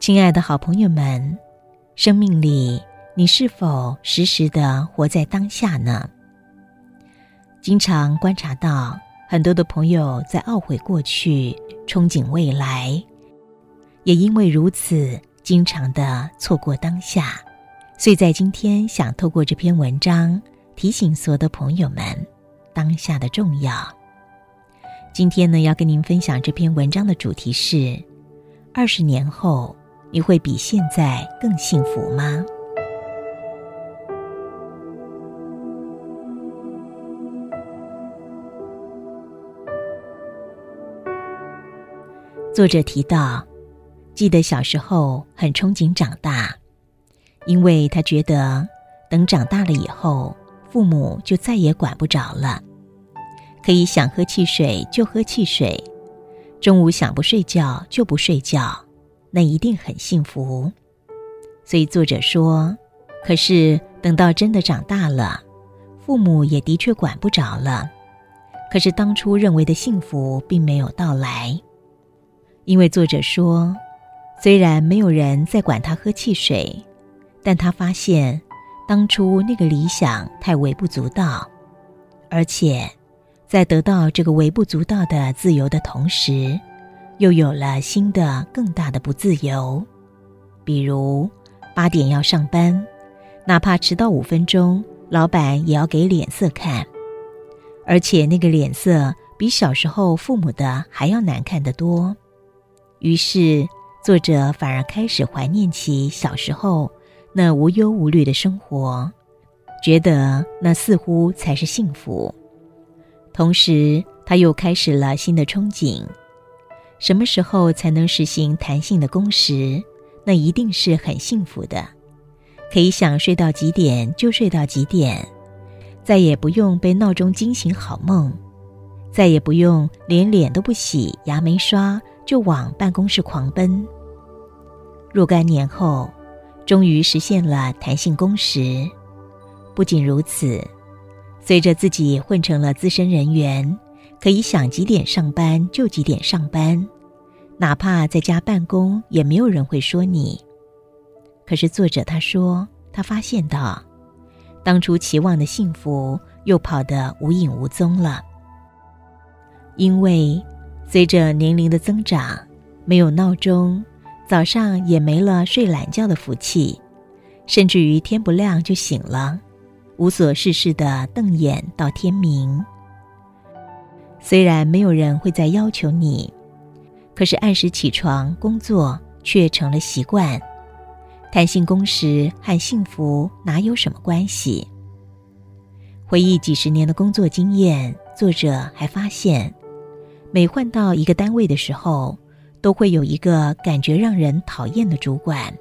亲爱的好朋友们，生命里你是否时时的活在当下呢？经常观察到很多的朋友在懊悔过去，憧憬未来，也因为如此，经常的错过当下。所以在今天，想透过这篇文章提醒所有的朋友们当下的重要。今天呢，要跟您分享这篇文章的主题是：二十年后。你会比现在更幸福吗？作者提到，记得小时候很憧憬长大，因为他觉得等长大了以后，父母就再也管不着了，可以想喝汽水就喝汽水，中午想不睡觉就不睡觉。那一定很幸福，所以作者说：“可是等到真的长大了，父母也的确管不着了。可是当初认为的幸福并没有到来，因为作者说，虽然没有人再管他喝汽水，但他发现当初那个理想太微不足道，而且在得到这个微不足道的自由的同时。”又有了新的、更大的不自由，比如八点要上班，哪怕迟到五分钟，老板也要给脸色看，而且那个脸色比小时候父母的还要难看得多。于是，作者反而开始怀念起小时候那无忧无虑的生活，觉得那似乎才是幸福。同时，他又开始了新的憧憬。什么时候才能实行弹性的工时？那一定是很幸福的，可以想睡到几点就睡到几点，再也不用被闹钟惊醒好梦，再也不用连脸都不洗、牙没刷就往办公室狂奔。若干年后，终于实现了弹性工时。不仅如此，随着自己混成了资深人员。可以想几点上班就几点上班，哪怕在家办公，也没有人会说你。可是作者他说，他发现到，当初期望的幸福又跑得无影无踪了。因为随着年龄的增长，没有闹钟，早上也没了睡懒觉的福气，甚至于天不亮就醒了，无所事事的瞪眼到天明。虽然没有人会再要求你，可是按时起床工作却成了习惯。弹性工时和幸福哪有什么关系？回忆几十年的工作经验，作者还发现，每换到一个单位的时候，都会有一个感觉让人讨厌的主管，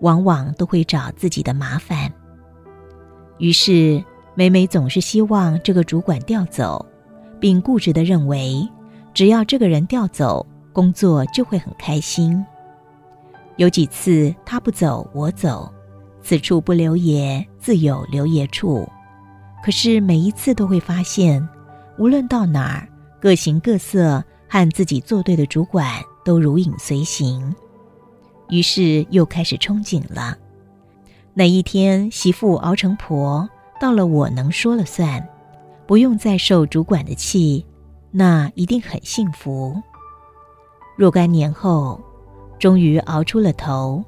往往都会找自己的麻烦。于是，每每总是希望这个主管调走。并固执的认为，只要这个人调走，工作就会很开心。有几次他不走，我走，此处不留爷，自有留爷处。可是每一次都会发现，无论到哪儿，各形各色和自己作对的主管都如影随形。于是又开始憧憬了：哪一天媳妇熬成婆，到了我能说了算。不用再受主管的气，那一定很幸福。若干年后，终于熬出了头，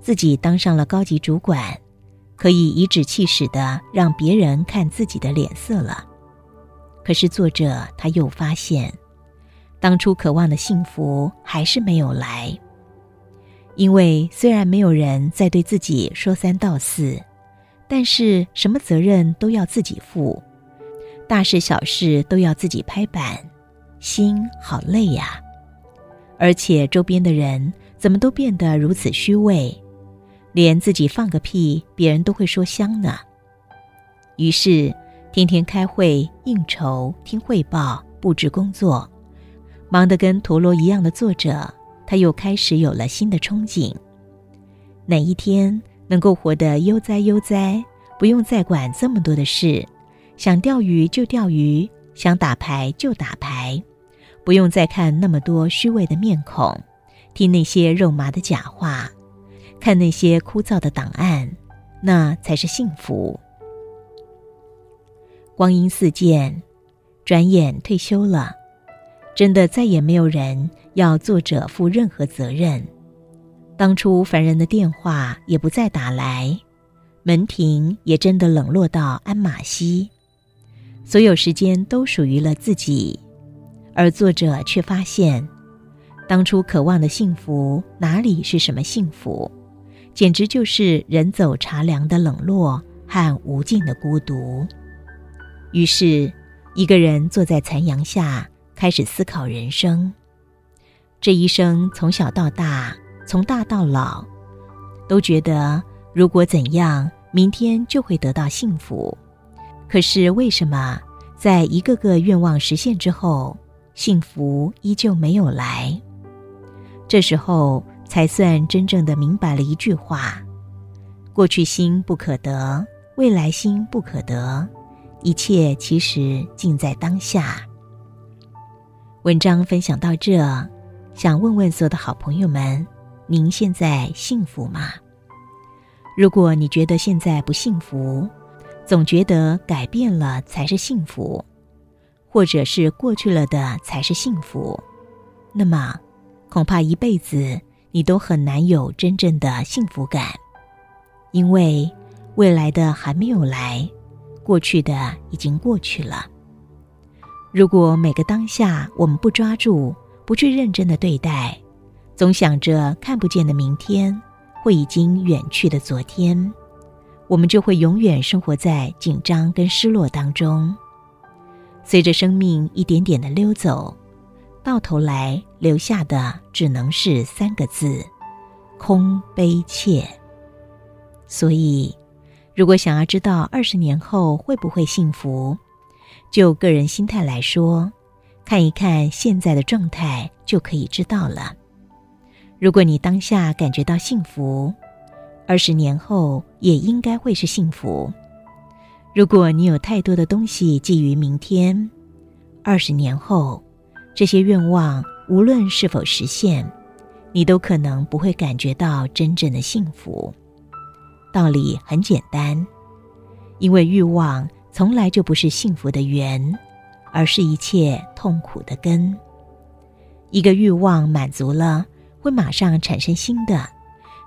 自己当上了高级主管，可以颐指气使的让别人看自己的脸色了。可是作者他又发现，当初渴望的幸福还是没有来。因为虽然没有人再对自己说三道四，但是什么责任都要自己负。大事小事都要自己拍板，心好累呀！而且周边的人怎么都变得如此虚伪，连自己放个屁，别人都会说香呢。于是天天开会应酬、听汇报、布置工作，忙得跟陀螺一样的作者，他又开始有了新的憧憬：哪一天能够活得悠哉悠哉，不用再管这么多的事？想钓鱼就钓鱼，想打牌就打牌，不用再看那么多虚伪的面孔，听那些肉麻的假话，看那些枯燥的档案，那才是幸福。光阴似箭，转眼退休了，真的再也没有人要作者负任何责任。当初烦人的电话也不再打来，门庭也真的冷落到鞍马稀，所有时间都属于了自己，而作者却发现，当初渴望的幸福哪里是什么幸福？简直就是人走茶凉的冷落和无尽的孤独。于是，一个人坐在残阳下，开始思考人生。这一生从小到大，从大到老，都觉得如果怎样，明天就会得到幸福。可是为什么在一个个愿望实现之后，幸福依旧没有来？这时候。才算真正的明白了一句话：过去心不可得，未来心不可得，一切其实尽在当下。文章分享到这，想问问所有的好朋友们：您现在幸福吗？如果你觉得现在不幸福，总觉得改变了才是幸福，或者是过去了的才是幸福，那么恐怕一辈子。你都很难有真正的幸福感，因为未来的还没有来，过去的已经过去了。如果每个当下我们不抓住，不去认真的对待，总想着看不见的明天或已经远去的昨天，我们就会永远生活在紧张跟失落当中。随着生命一点点的溜走。到头来留下的只能是三个字：空悲切。所以，如果想要知道二十年后会不会幸福，就个人心态来说，看一看现在的状态就可以知道了。如果你当下感觉到幸福，二十年后也应该会是幸福。如果你有太多的东西寄于明天，二十年后。这些愿望无论是否实现，你都可能不会感觉到真正的幸福。道理很简单，因为欲望从来就不是幸福的源，而是一切痛苦的根。一个欲望满足了，会马上产生新的，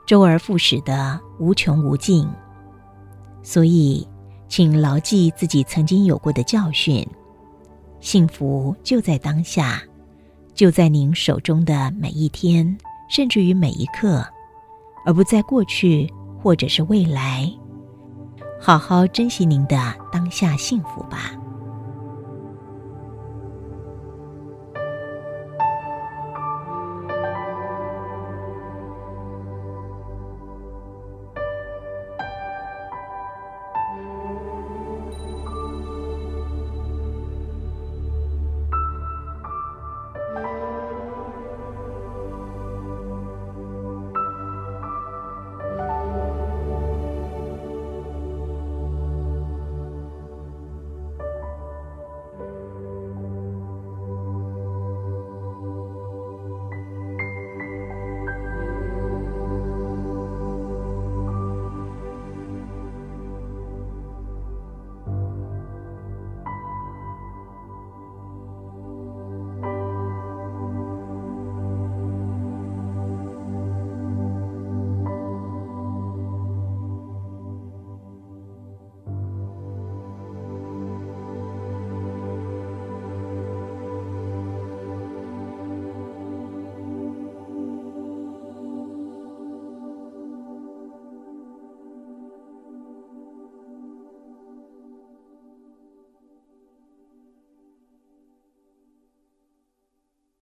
周而复始的无穷无尽。所以，请牢记自己曾经有过的教训。幸福就在当下，就在您手中的每一天，甚至于每一刻，而不在过去或者是未来。好好珍惜您的当下幸福吧。